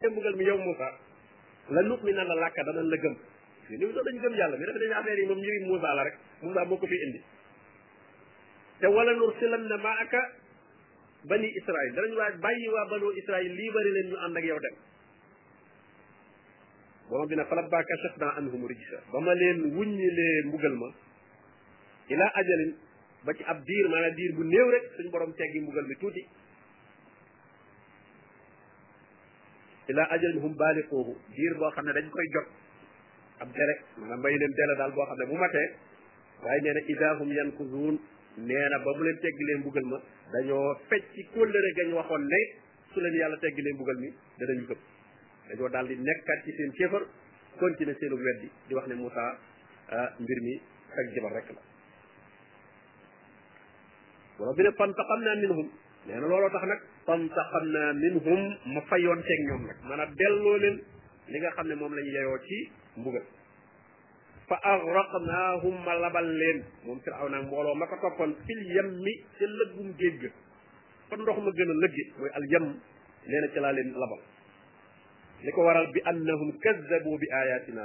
te mbugal mi yow Moussa la nuq mi nan la làkka danañ la gëm fii ni mu doon dañu gëm yàlla mais dafa dañu affaire yi moom ñëwi Moussa la rek Moussa moo ko fi indi te wala nur silan na maa aka bani Israël danañ waa bàyyi waa banu Israël lii bari leen ñu ànd ak yow dem borom bi ne fala ba kashafna anhum rijsa ba ma leen wuññilee mbugal ma ila ajalin ba ci ab diir maanaam diir bu néew rek suñ borom teggi mbugal mi tuuti ila ajalin hum baaliquuhu diir boo xam ne dañ koy jot ab dele maanaam may leen dele daal boo xam ne bu matee waaye nee na ida hum yankuzuun nee na ba mu leen tegg leen mbugal ma dañoo fecc kóllëre gañ waxoon ne su leen yàlla tegg leen mbugal mi danañu gëm dañoo daal di nekkaat ci seen kéefar continuer seenu weddi di wax ne Moussa ah, mbir mi ak jabar rek la wala bi ne fantaqam naa minhum nee na looloo tax nag fantaqam naa minhum ma fayoon teeg ñoom nag maanaam delloo leen li nga xam ne moom lañ yeyoo ci mbugal fa agraqnaahum ma labal leen moom firaw naag mbooloo ma ko toppoon fil yammi ca lëggum géej ga fa ndox ma gën a lëgge mooy al yam nee na ca laa leen labal li ko waral bi annahum kazzabu bi ayatina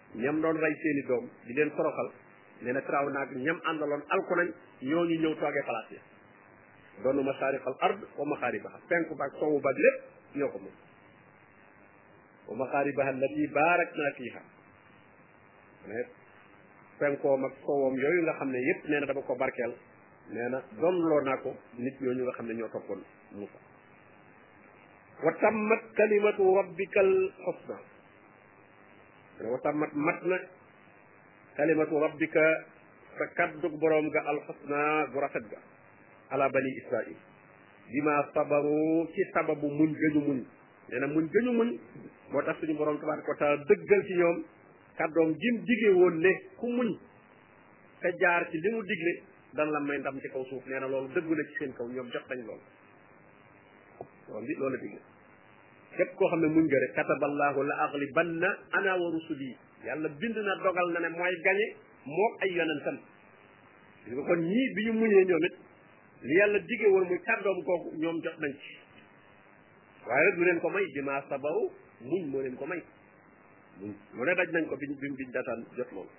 ñam doon rey seeni doom di leen toroxal nee na firaaw naag ñam àndaloon alku nañ ñooñu ñëw toogee palaas ya doonu masaariq al ard wa maxaaribaha penku baag sowu baag lépp ñoo ko moom wa maxaaribaha allati baarakna fiha mais penkoom ak sowoom yooyu nga xam ne yépp nee na dama ko barkeel nee na doonloo naa ko nit ñooñu nga xam ne ñoo toppoon Moussa wa tammat kalimatu rabbikal husna ne wa tammat mat na kalimatu rabbika sa kaddug boroom ga alxusna gu rafet ga ala bani israil bima sabaru ci sababu muñ gëñu muñ nee na muñ gëñu muñ moo tax suñu boroom tabaraka wa taala dëggal ci ñoom kàddoom jim dige woon ne ku muñ te jaar ci li mu digle dan la may ndam ci kaw suuf nee na loolu dëggu na ci seen kaw ñoom jot nañ loolu loolu bi loolu la digle képp koo xam ne muñ nga rek kataballaahu la aghlibanna ana wa rusuli yàlla bind na dogal na ne mooy gañe moo ay yonentam gis nga kon ñii bi ñu muñee ñoom it li yàlla digge woon muy kàddoom kooku ñoom jot nañ ci waaye rek du leen ko may bi maa sabaw muñ moo leen ko may muñ mu ne daj nañ ko biñ biñ biñ dataan jot loolu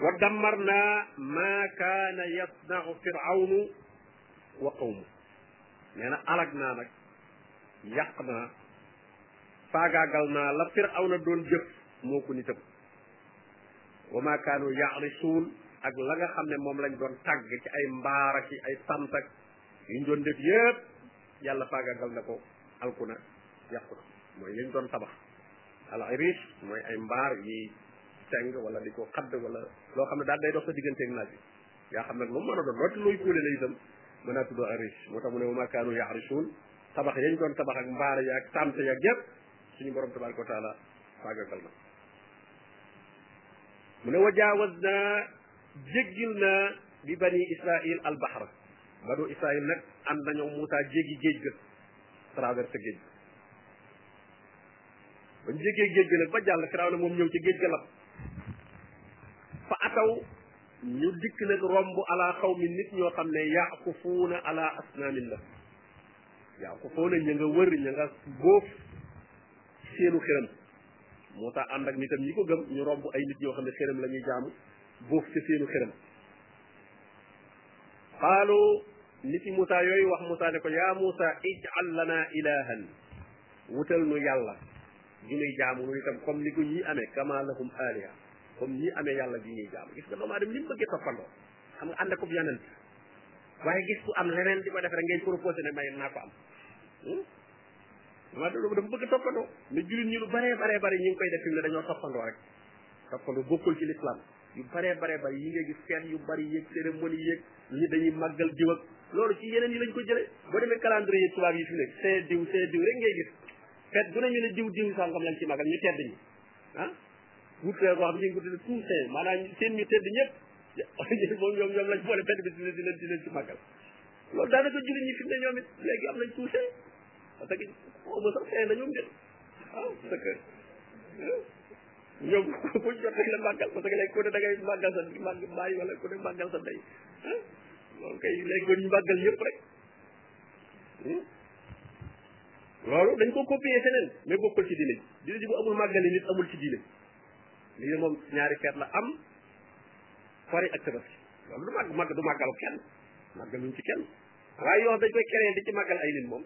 wa dammar naa maa kaana yasnau firawnu wa qawmu nee na alag naa nag yàq naa faagaagal naa la firawna doon jëf moo ko nitam wa ma kaanu yaarisuun ak la nga xam ne moom lañ doon tàgg ci ay mbaar ak ay sant ak yuñ doon def yépp yàlla faagaagal na ko alku na yàqu na mooy liñ doon tabax al iris mooy ay mbaar yi seng wala di ko xadd wala loo xam ne daal day dox sa digganteeg naaj bi yaa xam nag lu mu mën a doon loolu looy kóole la itam mën naa tuddoo aris moo tax mu ne wa maa kaanu yaarisuun tabax yañ doon tabax ak mbaar ya ak tàmte ya ak yëpp suñu borom tabaraka wa taala faagagal na mu ne wa jaawaz naa jéggil naa bi bani israil al bahra banu israil nag ànd nañoo Moussa jéggi géej ga traversé géej ga bañ jéggee géej ga nag ba jàll Firawna moom ñëw ci géej ga lab fa ataw ñu dikk nag romb ala xaw mi nit ñoo xam ne yaakufuuna ala asnaamin la yaakufuuna ña nga wër ña nga bóof seenu xëram moo tax ànd ak nitam ñi ko gëm ñu romb ay nit ñoo xam ne xëram la ñuy jaamu bóof ca seenu xëram xaalu nit yi Moussa yooyu wax Moussa ne ko yaa Moussa ij'al lana ilahan wutal nu yàlla ju muy jaamu muy itam comme ni ko ñii amee kama lahum aliha comme ñii amee yàlla ju ñuy jaamu gis nga doomu aadama ni mu bëggee toppandoo xam nga ànd ak yonent waaye gis ku am leneen di ko def rek ngay proposé ne may naa ko am hmm? dama dama dafa bëgg toppandoo ne jullit ñi lu baree baree bari ñu ngi koy def fi mu ne dañoo toppandoo rek toppandoo bokkul ci l'islam yu baree baree bari yi ngay gis feet yu bari yéeg cérémonie yéeg ñi dañuy màggal diw ak loolu ci yeneen yi lañ ko jëlee boo demee calendrier tubaab yi fi nekk see diw see diw rek ngay gis fet bu ne ñu ne diw diw sàngam lañ ci magal ñu tedd ñi ah wut feer boo xam ne ñu ngi ko tuddee tout saint maanaam seen ñu tedd ñëpp moom ñoom ñoom lañ boole fedd bi di leen di leen di leen ci magal loolu daanaka jullit ñi fi mu ne ñoom it léegi am nañ tout saint parce que xaw ma sax saint la ñoom jël ah parce que ñoom ku jot rek la màggal parce que léegi ku ne da ngay màggal sa màgg bàyyi wala ku ne màggal sa ndey ah loolu kay léegi kon ñu màggal ñëpp rek loolu dañ ko copier feneen mais bokkul ci diine diine ji bu amul màggal yi nit amul ci diine lii moom ñaari feet la am kori ak tabaski loolu du màgg màgg du màggalu kenn màggaluñ ci kenn waaye yoo dañ koy créer di ci màggal ay nit moom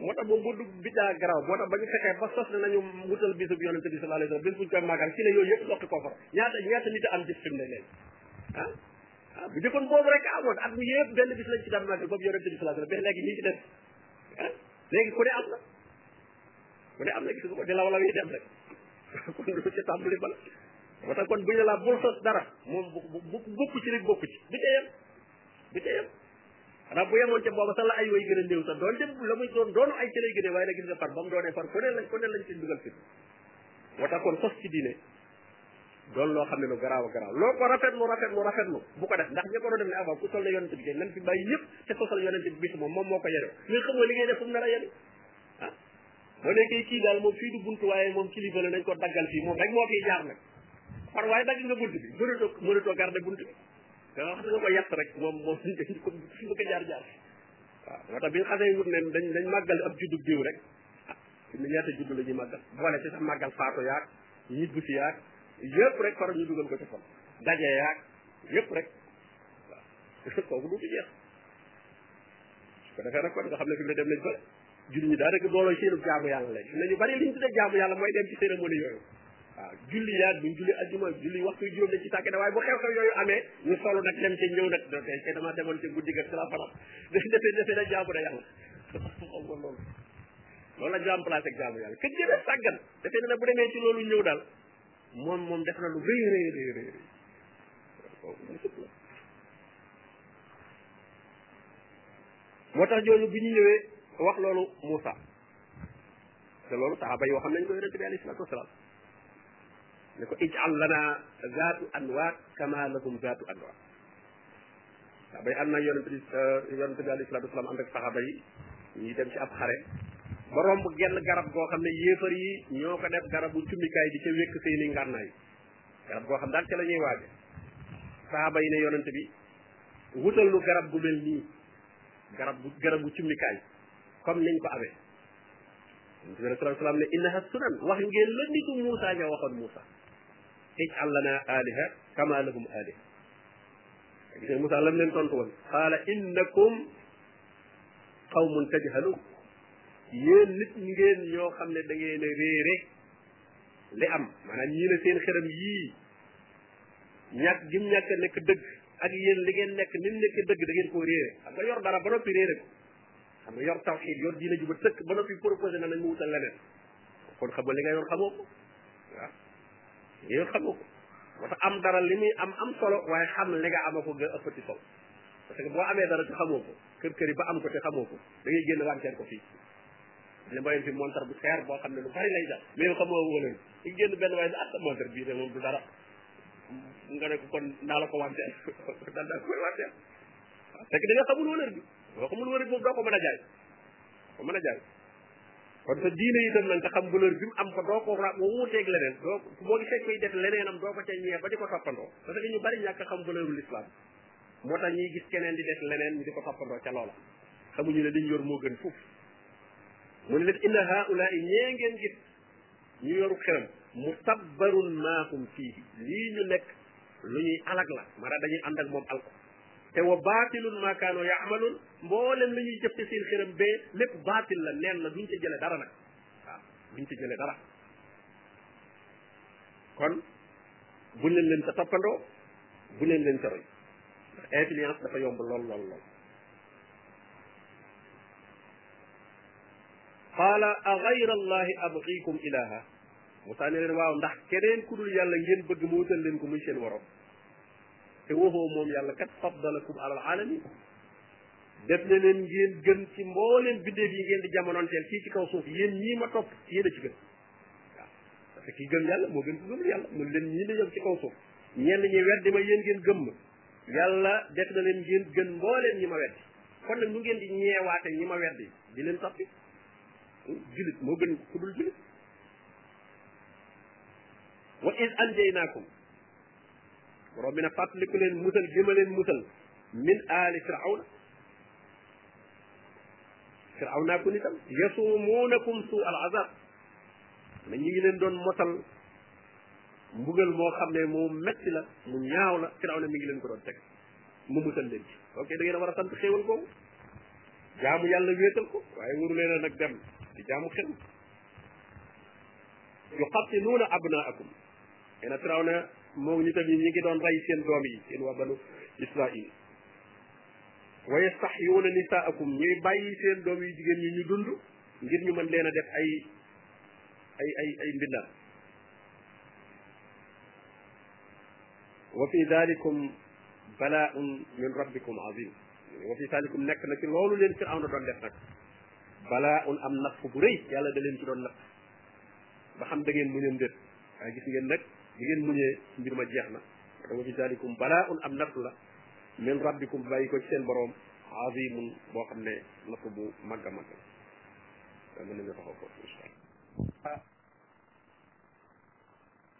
moo tax moom bu dugg biddaa garaaw moo tax ba ñu fexee ba sos ne nañu wutal bisub yonente bi sallallahu alayhi wasallam bis buñ koy màggal ci la yooyu yëpp sotti ko far ñaata ñaata nit a am jëf fi mu ne léegi ah ah bu njëkkoon boobu rek amoon at mi yëpp benn bis lañ ci daan màggal boobu yonente bi sallallahu alayhi wasallam mais léegi ñi ci def ah léegi ku ne am na ku ne am na gis nga ko di law law yi dem rek kon du ci tàmbali bala moo tax kon bu ñu la bul sos dara moom bu bokku ci rek bokku ci du ca yem du ca yem xanaa bu yemoon ca booba sax la ay way gën a néew sax doon dem la muy doon doonu ay ci lay gënee waaye nag gis nga far ba mu doonee far ku ne lañ ku ne lañ ci dugal fi moo tax kon sos ci diine doon loo xam ne lu garaaw a garaaw loo ko rafetlu rafetlu rafetlu bu ko def ndax ña ko doon def ne avant ah, ku sol la yonente bi kay nan fi bàyyi yëpp te ko sol yonente bi bis moom moom moo ko yore mais xam nga li ngay def fu mu nar a yore ah boo nekkee kii daal moom fii du bunt waaye moom kilifa la nañ ko daggal fii moom rek moo fiy jaar nag par waaye dagg nga bunt bi mënatoo mënatoo garder bunt bi da nga xam nga ko yàtt rek moom moom dañ ko fi nga ko jaar jaar waaw moo tax bi nga xasee wut ne dañ dañ màggal ab juddu diw rek ah fi mu ñaata juddu la ñuy màggal boole ci sax màggal faatu yaag ñibbi si yaag yëpp rek far ñu dugal ko ci xol daje yaag yëpp rek waaw kooku du fi jeex su ko defee nag kon nga xam ne fi mu ne dem nañ fa julli ñi daanaka dooloo seenub jaamu yàlla lañ fi ne ñu bari liñ tuddee jaamu yàlla mooy dem ci cérémonie yooyu waaw julli yaag buñ julli ajjuma julli waxtu juróom dañ ci tàkke ne waaye bu xew xew yooyu amee ñu solo nag dem ci ñëw nag da tey tey dama demoon ci guddi ga ci la fanam def defee defee na jaamu na yàlla xam nga loolu loolu la ñu remplacé ak jaamu yàlla kër gën a sàggan defe na ne bu demee ci loolu ñëw daal moom moom def na lu rëy rëy rëy rëy moo tax jooju bi ñu ñëwee wax loolu Moussa te loolu saxaaba yoo xam nañ ko yonente bi alayhi salaatu wasalaam ne ko ijal lana zaatu anwaat kama lahum zaatu anwaat saxaaba yi ànd na yonente bi euh, yonente bi alayhi salaatu wasalaam ànd ak saxaaba yi ñuy dem ci ab xare ba romb genn garab goo xam ne yéefar yi ñoo ko def garabu cummikaay di ca wékk seeni ngànnaay garab goo xam daal ca la ñuy waaje saxaaba yi ne yonente bi wutal lu garab gu mel nii garab bu garabu cummikaay comme niñ ko amee yonente bi alayhi salaatu wasalaam ne innaha sunan wax ngeen la nitu Muusa ña waxoon Muusa ij'al lana aliha kama lahum aliha gis nga Moussa lam leen tontu woon qaala innakum qawmun tajhalun yéen nit ngeen ñoo xam ne da ngeen a réere li am maanaam ñii ne seen xeram yii ñàkk gim ñàkk nekk dëgg ak yéen li ngeen nekk ni mu nekk dëgg da ngeen koo réere xam nga yor dara ba noppi réere ko xam nga yor tawxiid yor diina ju ba tëkk ba noppi proposé na nañ mu wutal leneen kon xam nga li nga yor xamoo ko waaw yow xamoo ko moo tax am dara li muy am am solo waaye xam li nga ama ko nga ëppati solo parce que boo amee dara te xamoo ko kër kër yi ba am ko te xamoo ko da ngay génn wanteer ko fii ne ma fi montar bu seer boo xam ne lu bari lay def mais xamoo woo leen nga génn benn waaye ne ah sa montar bii de moom du dara nga ne ko kon naa la ko wanteer dan daa koy wanteer fekk da nga xamul wëlër bi boo xamul wëlër bi moom doo ko mën a jaay ko mën a jaay kon sa diine itam nag nga xam valeur bi mu am ko doo ko ra boo wuuteeg leneen doo boo gisee koy def leneenam doo ko ca ñee ba di ko toppandoo parce que ñu bari ñàkk xam valeuru l'islam moo tax ñuy gis keneen di def leneen ñu di ko toppandoo ca loola xamuñu ne liñ yor moo gën fuuf mu ne leen inna haula yi ñee ngeen gis ñu yoru xeram mustabbarun maahum fii lii ñu nekk lu ñuy alag la maanaam dañuy ànd ak moom alko te wa baatilun ma kaanu yaamaluun mboolem la ñuy jëf ci seen xërëm bee lépp baatil la neen la duñ ca jële dara nag waaw duñ ca jële dara kon bu leen leen ca toppandoo bu leen leen ca roy influence dafa yomb lool lool lool qaala a gayra allahi abgikum ilaha Moussa ne leen waaw ndax keneen ku dul yàlla ngeen bëgg mu wutal leen ko muy seen waroom te waxoo moom yàlla kat faddalakum alal alamin def na leen ngeen gën ci mbooleem biddeef yi ngeen di jamonoonteel fii ci kaw suuf yéen ñii ma topp yéen a ci gën waaw parce que ki gëm yàlla moo gën ko gëm yàlla mun leen ñii la yem ci kaw suuf ñenn ñi weddi ma yéen ngeen gëm ma yàlla def na leen ngeen gën mbooleem ñi ma weddi kon nag nu ngeen di ñeewaate ñi ma weddi di leen toppi julit moo gën ku dul julit wa iz anjaynaakum borom bi ne fàttaliku leen musal gi ma leen musal min aali firawna firawna ku nitam yasumuunakum su al azab na ñu ngi leen doon motal mbugal moo xam ne mu metti la mu ñaaw la firawna mi ngi leen ko doon teg mu musal leen ci ok da ngeen a war a sant xéewal boobu jaamu yàlla wéetal ko waaye wuru leen a nag dem di jaamu xel yuqattiluuna abnaakum nee na firaw na moom ñu tamit ñi ngi doon rey seen doom yi seen waa banu israil wa yastaxyuuna nisaakum ñuy bàyyi seen doom yi jigéen ñi ñu dund ngir ñu mën leen a def ay ay ay ay mbindaan wa fi dalikum balaaun min rabbikum azim wa fi dalikum nekk na ci loolu leen firawna doon def nag balaaun am natt bu rëy yàlla da leen ci doon natt ba xam da ngeen muñam déet waaye gis ngeen nag bi ngeen muñee mbir ma jeex na dama fi dalikum balaa un am natt la min rabbikum bàyyi ko ci seen boroom azimun boo xam ne natt bu màgg a màgg la mën nañu taxaw foofu incha allah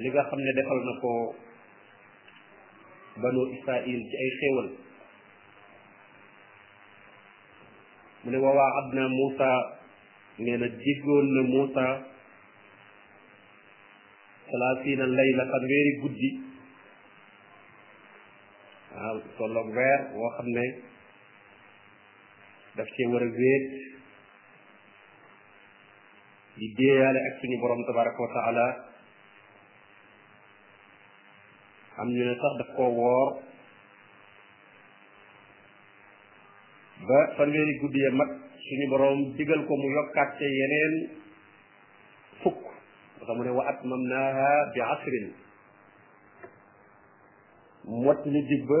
li nga xam ne defal na ko banu israil ci ay xéewal mu ne wa waadna Muusa nee na diggoon na Muusa salaasiina layla fanweeri guddi waaw tolloog weer woo xam ne daf cee war a wéet di déeyaale ak suñu borom tabaraka wa taala am ñu ne sax daf koo woor ba fanweeri guddi ya mat suñu borom digal ko mu yokkaat ca yeneen fukk moo tax mu ne wa atmamnaaha bi asrin mot li dig ba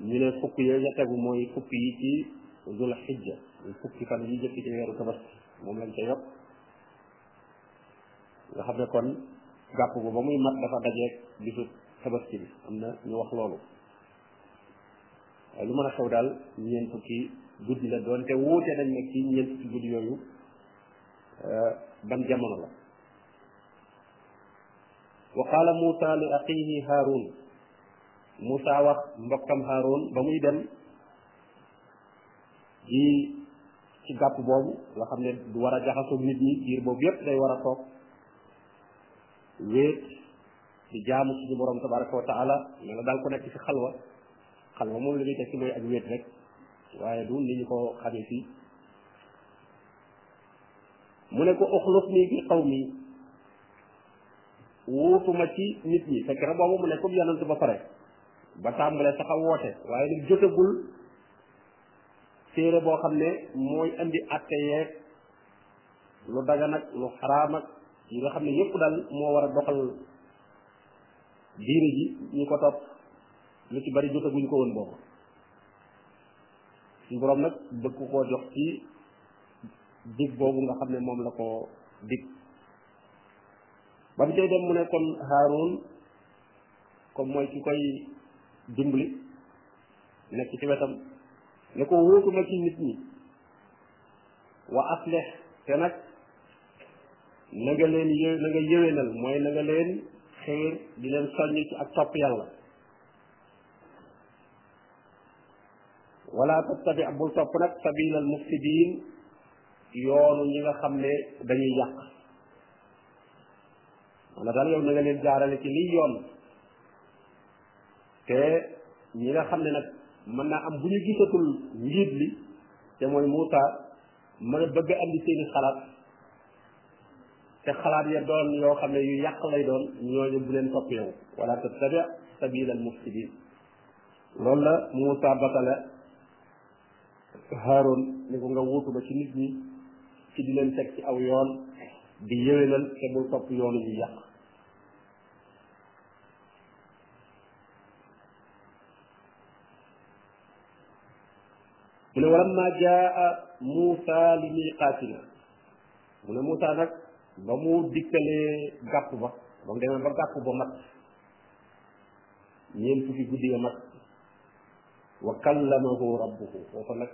ñu ne fukk ya ya tegu mooy fukk yi ci zul xijja fukki fan yi jëkk ci weeru tabaski moom lañ ca yokk nga xam ne kon gàpp bu ba muy mat dafa dajeeg bisu tabaski bi am na ñu wax loolu waaye lu mën a xew daal ñeent fukki guddi la doonte wuute nañ nag ci ñeent fukki guddi yooyu ban jamono la wa qaala Muusa li axiihi Haaruun Muusa wax mbokkam Haaruun ba muy dem di ci gàpp boobu nga xam ne du war a jaxasoo nit ñi biir boobu yépp day war a toog wéet di jaamu suñu borom tabaraka wa taala ne la daal ko nekk ci xalwa xalwa moom li muy tekki mooy ak wéet rek waaye du ni ñu ko xamee fii mu ne ko uxluf nii fi xaw mii wuutuma ci nit ñi fekk na boobu mu ne comme yonent ba pare ba tàmbalee sax a woote waaye nag jotagul téere boo xam ne mooy indi atte yeeg lu dagan ak lu xaraam ak yi nga xam ne yépp daal moo war a doxal diine ji ñu ko topp lu ci bari jotaguñ ko woon boobu suñu borom nag bëgg koo jox ci dig boobu nga xam ne moom la ko dig ba mu cay dem mu ne kon Haarun comme mooy ki koy dimbali nekk ci wetam ne ko wóotu ma ci nit ñi wa asleh te nag na nga leen yë na nga yëwénal mooy na nga leen xëyr di leen soññ ci ak topp yàlla wala tattabi bul topp nag sabila al mufsidin yoonu ñi nga xam ne dañuy yàq wala daal yow na nga leen jaarale ci liy yoon te ñi nga xam ne nag mën naa am bu ñu gisatul njiit li te mooy Moussa mën a bëgg andi seeni xalaat te xalaat ya doon yoo xam ne yu yàq lay doon ñooñu bu leen topp yow wala tattabi sabila al mufsidin loolu la Moussa batale Haroun ni ko nga wuutu ba ci nit ñi ci di leen teg ci aw yoon di yëwénal te bul topp yoonu ñu yàq mu ne walamma jaa Muusa li miiqaatina mu ne Muusa nag ba mu dikkalee gàpp ba ba mu demee ba gàpp ba mat ñeent fukki guddi ya mat wa kallamahu rabbuhu foofa nag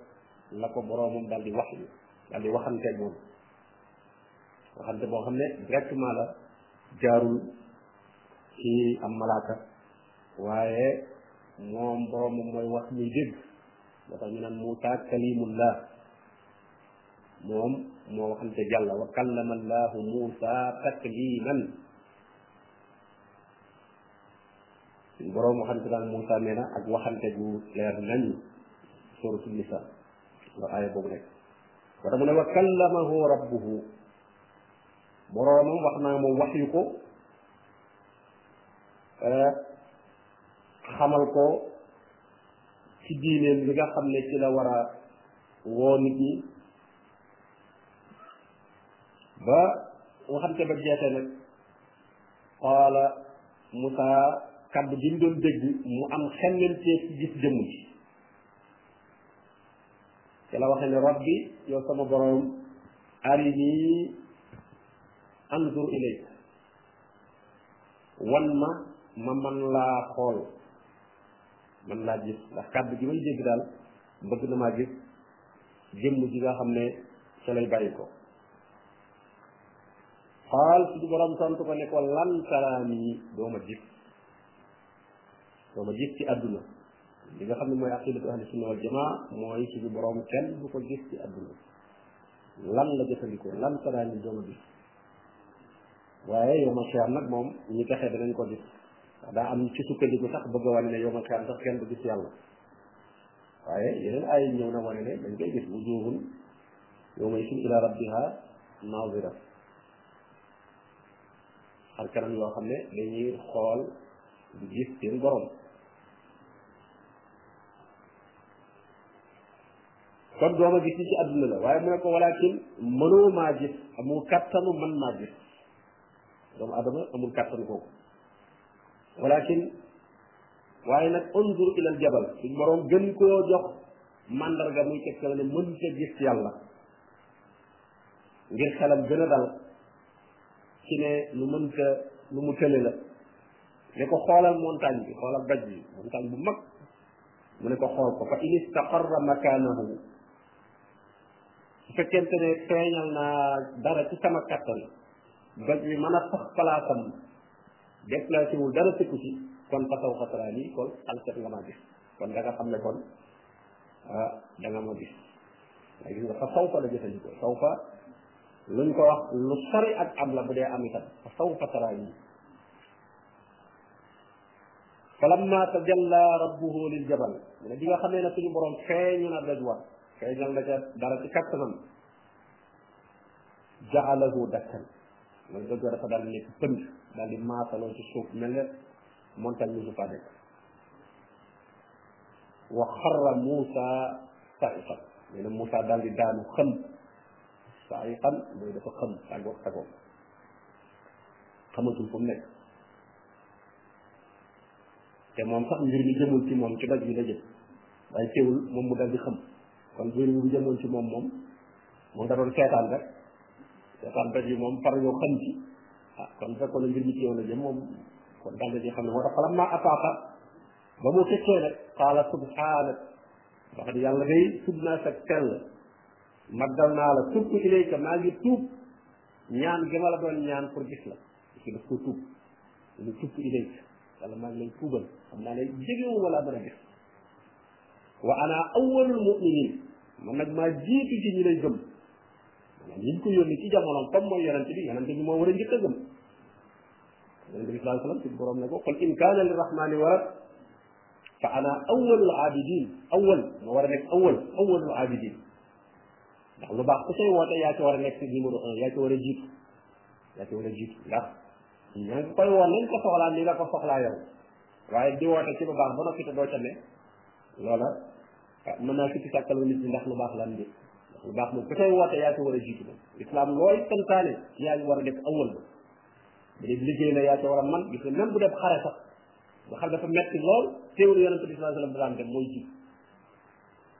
la ko boroomam daal di wax yi daal di waxante moom waxante boo xam ne directement la jaarul ci am malaaka waaye moom borom moom mooy wax ñuy dégg moo tax ñu naan Muusa kalimullah moom moo waxante jàlla wa kallama allahu Muusa takliman suñ borom waxante daal Muusa nee na ak waxante gu leer nañ suratul nisa la aaya boobu nekk wata mu ne wa kallamahu rabbuhu boroomam wax naa moom wax yu ko eh, xamal ko ci diineem li nga xam ne ci la war a woo nit ñi ba waxante ba jeexee nag xoola Moussa kaddu bi mu doon dégg mu am xemmem ci gis jëmm ji ci la waxee ne rabbi yow sama borom arini anzur ilayk wan ma ma man laa xool man laa gis ndax kàddu gi may dégg daal bëgg na maa gis jëmm ji nga xam ne ca lay bàyyi ko xaal suñu borom tontu ko ne ko lan taraani doo ma gis doo ma gis ci àdduna li nga xam ne mooy aqidatu ahli sunna wal jamaa mooy suñu borom kenn du ko gis ci àdduna lan la jëfandikoo lan taraani doo ma gis waaye yow ma xiyaam nag moom ñi texee danañ ko gis daa am ci sukkandiku sax bëgg a wane ne yow ma xiyaam sax kenn du gis yàlla waaye yeneen ay ñëw na wane ne dañ koy gis wujuhun yawma isin ila rabbiha nazira xar kanam yoo xam ne dañuy xool di gis seen borom kon dooma gis ni ci àdduna la waaye mu ne ko walakin mënoo maa gis amul kattanu mën maa gis doomu adama amul kattan kooku walakin waaye nag unzur ilal jabal suñ borom gën koo jox mandarga muy teg la ne mën ta gis yàlla ngir xelam gën a dal ci ne lu mën ta lu mu tële la ne ko xoolal montagne bi xoolal daj bi montagne bu mag mu ne ko xool ko fa in istaqarra makaanahu bu fekkente ne feeñal naa dara ci sama kattan doj bi mën a sax palaasam déplacé wul dara sëkku ci kon fa saw xataraa nii kon alset nga maa gis kon da nga xam ne kon ah da nga ma gis waaye gis nga fa saw fa la jëfandikoo saw fa luñ ko wax lu sori ak am la bu dee am itam fa saw xataraa nii falamma tajalla rabbuhu lil jabal mu ne bi nga xamee ne suñu borom feeñu na daj wa feeñal na ca dara ci kattanam jaalahu dakkan mooy doj wa dafa daal di nekk pënd daal di maasaloo ci suuf mel ne montagne musu faa nekk wa xarra Muusa sa'iqan nee na Muusa daal di daanu xëm sa'iqan mooy dafa xëm tàggoog tàggoog xamatul fu mu nekk te moom sax mbir mi jëmul ci moom ci doj bi la jëm waaye teewul moom mu dal di xam kon mbir mi bu jëmoon ci moom moom moom da doon seetaan rek seetaan doj bi moom far yow xam ci ah kon fekkoon mbir mi ci yow la jëm moom kon dal di xam ne moo tax falam naa ataaka ba mu fekkee nag qaala subhaanak wax di yàlla day tudd naa sa tell maddal naa la tudd ilayka maa ngi tuub ñaan gi ma la doon ñaan pour gis la ci daf ko tuub lu tuub ilayk yàlla maa ngi lay tuubal xam naa lay jegewu wala mën a def wa ana awwalul mu'minin man nag maa jiitu ci ñi lay gëm maanaam ñi ko yónni ci jamonoom comme mooy yonente bi yonente bi moo war a njëkk a gëm yonente bi sallallahu alayhi wasallam ci borom ne ko qul in kaana lirrahmani walad fa ana awwalul abidin awwal ma war a nekk awwal awwalul abidin ndax lu baax ku say woote yaa ci war a nekk numéro un yaa ci war a jiitu la ci war a jiitu ndax ña nga koy woon nañ ko soxlaa ni nga ko soxlaa yow waaye di woote ci lu baax ba noppi te doo ca ne loola ah, mën naa sikki sàkkalu nit ñi ndax lu baax lan bi ndax lu baax moom ku koy woote yaa ci war a jiitu moom islam looy santaane yaa ngi war a def awal ba bu dee liggéey la yaa ci war a man gis nga même bu def xare sax nga xam dafa metti lool teewul yonente bi sallallahu alayhi wa sallam daan dem mooy jiitu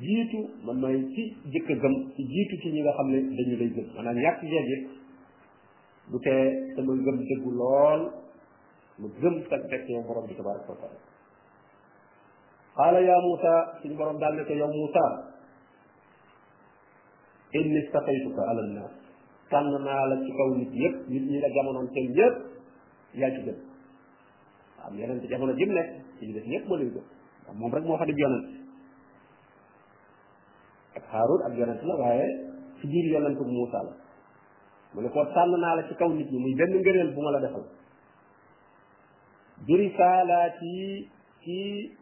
jiitu man may ci jëkk a gëm ci jiitu ci ñi nga xam ne dañu lay gëm maanaam ñàkk jeeg it du tee sama ngëm dëggu lool mu gëm sag teg yow borom bi tabaraka wa taala qaala yaa Muusa suñu borom daal ne ko yow Muusa inni stafaytuka ala nnaas tànn naa la ci kaw nit yëpp nit ñi la jamonoon seen yëpp yaa ci gën am yonent jamono jim nekk ci ñu def ñëpp moo leen gëm ndax moom rek moo fa di yonent ak Haarun ak yonent la waaye ci biir yonent bu Muusa la mu ne ko tànn naa la ci kaw nit ñi muy benn ngëneel bu ma la defal bi risaalaati ci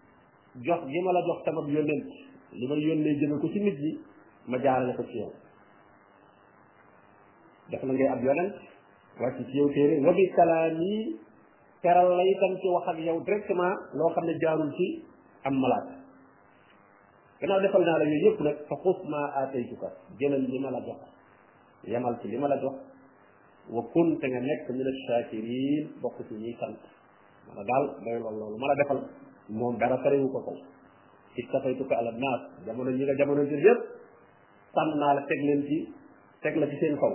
jox gi ma la jox tamab yónnent li ma yónnee jëme ko ci nit ñi ma jaarale ko ci yow def na ngay ab yonent wàcc ci yow téere wa bi kalaami teral la itam ci wax ak yow directement loo xam ne jaarul ci am malaat gannaaw defal naa la yooyu yëpp nag fa xus ma aataytuka jëlal li ma la jox yamal ci li ma la jox wa kun te nga nekk min ash-shakirin bokk ci ñuy sant mana daal day lool loolu ma la defal moom dara tarewu ko ko istafaytuka ala nas jamono ñi nga jamono jël yëpp sànn naa la teg leen ci teg la ci seen kaw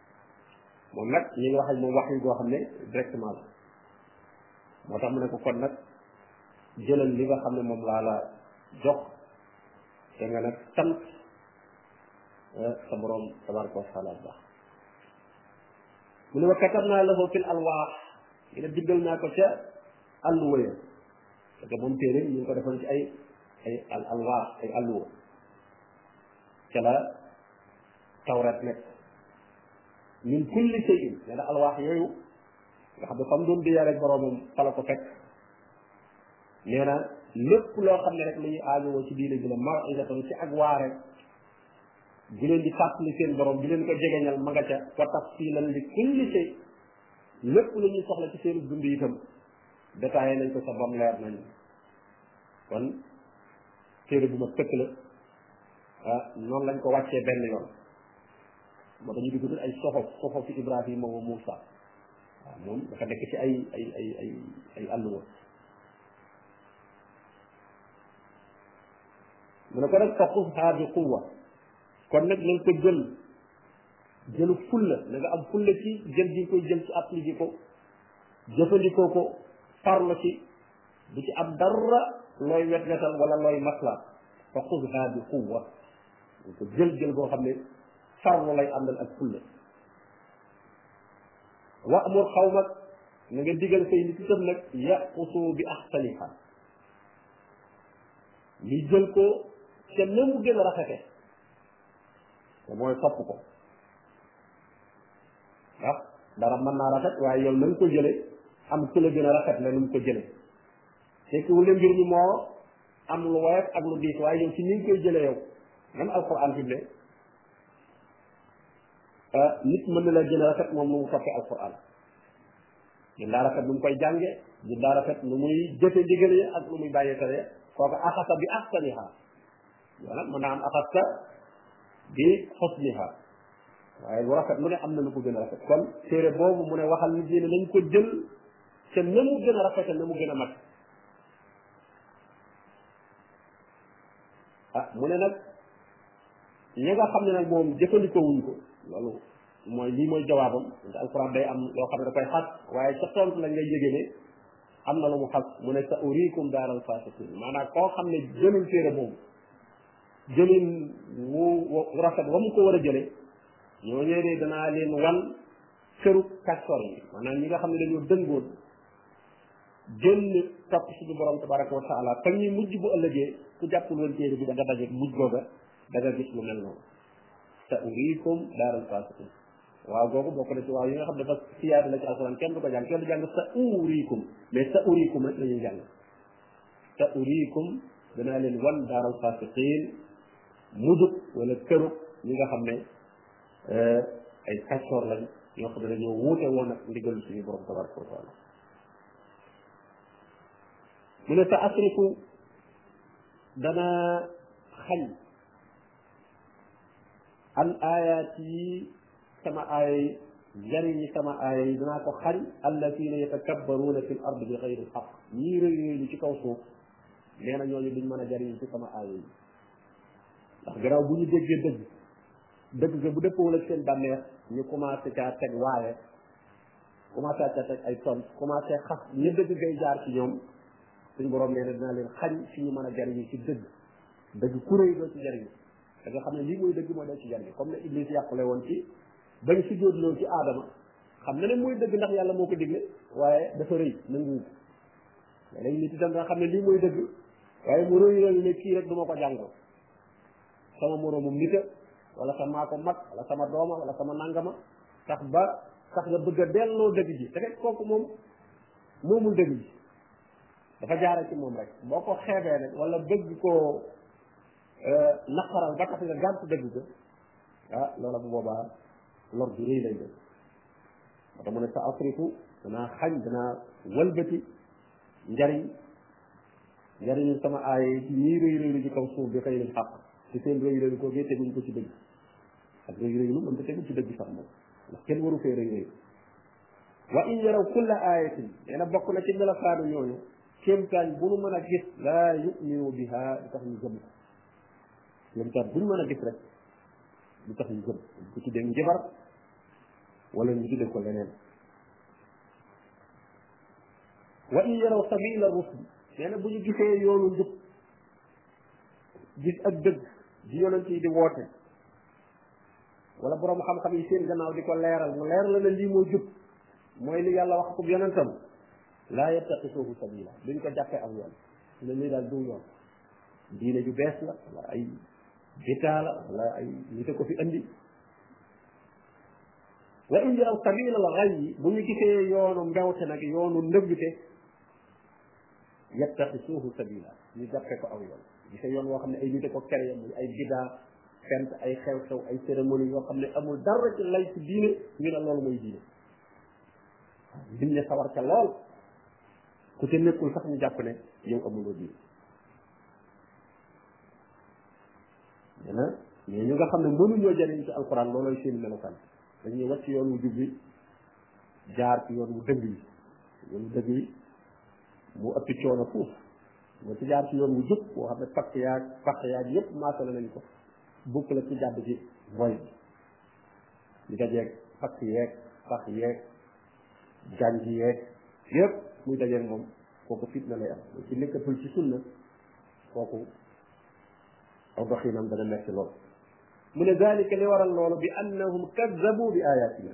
moom nag ñu ngi wax ak moom wax yi goo xam ne directement la moo tax mu ne ko kon nag jëlal li nga xam ne moom laa la jox te nga nag sant eh, sa borom tabaraka wa taala baax mu ne wa katab naa lahu fil alwaax gi ne diggal naa ko ca alluwa ya parce que moom téere ñu ngi ko defoon ci ay ay al alwaax ay alluwa ca la tawrat nekk min kulli shay'in nee na alwaax yooyu nga xam ne fa mu doon di yàlla boroomam fa la ko fekk nee na lépp loo xam ne rek lu ñuy aajowoo ci diine bi la mar ay gatoon ci ak waare di leen di fàttali seen borom di leen ko jegeñal ma nga ca wa tafsilan li kulli shay lépp lu ñuy soxla ci seen dund itam détaillé nañ ko sa bam leer nañ kon téere bu ma tëkk la ah, noonu lañ ko wàccee benn yoon moo tax ñu di ko tudd ay soxof soxof ci Ibrahima wa Moussa waaw moom dafa nekk ci ay ay ay ay ay àlluwa mu ne ko nag fa xushaa bi quwwa kon nag na nga ko jël jëlu fulla na nga am fulla ci jël gi koy jël ci appliqué ko jëfandikoo ko farlu ci du ci am dara looy wet wetal wala looy masla fa xudha bi quwa ko jël jël boo xam ne farlu lay àndal ak fulla wa amur xawmak na nga digal say nit itam nag yaqusu bi ahsaniha ñu jël ko te na mu gën a rafete te mooy topp ko ndax dara mën naa rafet waaye yow na nga ko jële am ku la gën a rafet la nu mu ko jële tekkiwul ne mbir mi moo am lu woyof ak lu diis waaye yow ci ni nga koy jële yow même alquran fi mu ah, nit mën na la gën a rafet moom nu mu toppee alquran gën daa rafet nu mu koy jànge gën daa rafet nu muy jëfe ndigal yi ak nu muy bàyyi tere kooku axasa bi axsaniha maanaam mën naa am axasta bi xosliha waaye bu rafet mu ne am na lu ko gën a rafet kon téere boobu mu ne waxal nit ñi ne nañ ko jël te na mu gën a rafete na mu gën a mat ah mu ne nag ñi nga xam ne nag moom jëfandikoo wuñ ko loolu mooy lii mooy jawaabam te alquran day am loo xam ne da koy xas waaye sa tontu la ngay yëgee ne am na lu mu xas mu ne sa urikum daaral fasiqin maanaam koo xam ne jëlul téere boobu jëlin wu rafet wa mu ko war a jële ñoo ñee de danaa leen wan këru kastor yi maanaam ñi nga xam ne dañoo dëngoon génn topp suñu borom tabaraka wa taala te ñuy mujj bu ëllëgee ku jàppul woon téere bi da nga daje mujj googa da nga gis lu mel noonu sa urikum daaral fasiqin waaw googu bokk na ci waaw yi nga xam dafa siyaada la ci alxuraan kenn du ko jàng kenn du jàng sa urikum mais sa urikum rek la ñuy jàng sa urikum danaa leen wan daaral fasiqin mudub wala kërub ñi nga xam ne euh, ay kàccoor lañ ñoo xam ne dañoo wuute woon ak ndigal suñu borom tabaraka wa taala mu ne sa asrifu dana xañ an ayaat yi sama aaya njariñ yi sama aaya yi dinaa ko xañ allazina yatakabbaruuna fil ardi bi xayri xaq ñii rëy rëylu ci kaw suuf nee na ñooñu duñ mën a jariñ ci sama aaya yi ndax gannaaw bu ñu déggee dëgg dëgg ga bu dëppoo ak seen bànneex ñu commencé caa teg waaye commencé caa teg ay ton commencé xas ñu dëgg gay jaar ci ñoom suñ borom nee na dinaa leen xañ fi ñu mën a jariñ ci dëgg dëgg ku rëy doo ci jariñu da nga xam ne lii mooy dëgg mooy doo ci jariñu comme ne Iblis yàqule woon ci bañ si jóotloo ci aadama xam na ne mooy dëgg ndax yàlla moo ko digle waaye dafa rëy nanguwu ko léegi nit itam nga xam ne lii mooy dëgg waaye mu rëy rëy ne kii rek du ma ko jàngal sama moroomum nita wala sa maa ko mag wala sama dooma wala sama nangama tax ba tax nga bëgg a delloo dëgg ji te fekk kooku moom moomul dëgg ji dafa jaara ci moom rek boo ko xeebee nag wala bëgg koo euh, naqaral ba tax nga gànt dëgg ko ah loola bu boobaa lor bi rëy lay def moo tax mu ne sa asrifu danaa xañ danaa wëlbati njariñ njariñu sama aaye ci ñii rëy rëylu ci kaw suuf bi xëy nañ xàq ci seen rëy rëylu koo gee teguñ ko ci dëgg ak rëy rëylu mën ta tegu ci dëgg sax moom ndax kenn waru fee rëy rëylu wa in yaraw kulla ayatin nee na bokk na ci melokaanu ñooñu kéemtaan bu nu mën a gis laa yuminu biha du tax ñu gëm ko kéemtaan bu ñu mën a gis rek du tax ñu gëm dañ ko tuddee njabar wala ñu tuddee ko leneen wa in yaraw sabila rusul nee na bu ñu gisee yoonu njub gis ak dëgg di yonent yi di woote wala borom xam-xam yi seen gannaaw di ko leeral mu leer la ne lii moo jub mooy li yàlla wax ko yonentam laa yattaqisuhu sabila duñ ko jàppee am yoon ne lii daal du yoon diine ju bees la wala ay bitaa la wala ay nite ko fi andi wa in yaraw sabila al ghayyi bu ñu gisee yoonu mbewte nag yoonu ndëggte yattaqi suuhu sabila ñu jàppe ko aw yoon di sa yoon woo xam ne ay nite ko créé muy ay bidaa fent ay xew-xew ay cérémonie yoo xam ne amul dara ci lay ci diine ñu ne loolu mooy diine nit ñi sawar ca lool ku ca nekkul sax ñu jàpp ne yow amuloo diine nee na mais ñu nga xam ne mënuñoo jëriñ ci alquran loolooy seen melokaan dañuy wàcc yoon wu jub bi jaar ci yoon wu dëgg yi yoon wu dëgg yi mu ëpp coono fuuf nga ci jaar ci yoon wu jub boo xam ne pakk yaag pakk yaag yëpp maasale nañ ko bukk la ci jàdd ci boy ñu dajeeg pakk yeeg pakk yeeg gànj yeeg yëpp muy dajeeg moom kooku fitna lay am ci nekkatul ci sunna kooku aw doxinam dana metti lool mu ne dalika li waral loolu bi annahum kaddabu bi ayatina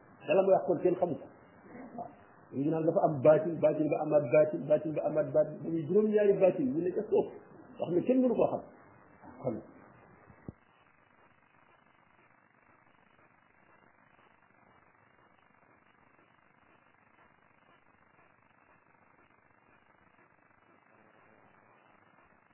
te la muy wax kon kenn xamu ko waaw ñu naan dafa am baatin baatin ba amaat baatin baatin ba amaat baatin ba muy juróom-ñaari baatin ñu ne ca suuf wax ne kenn mënu koo xam xam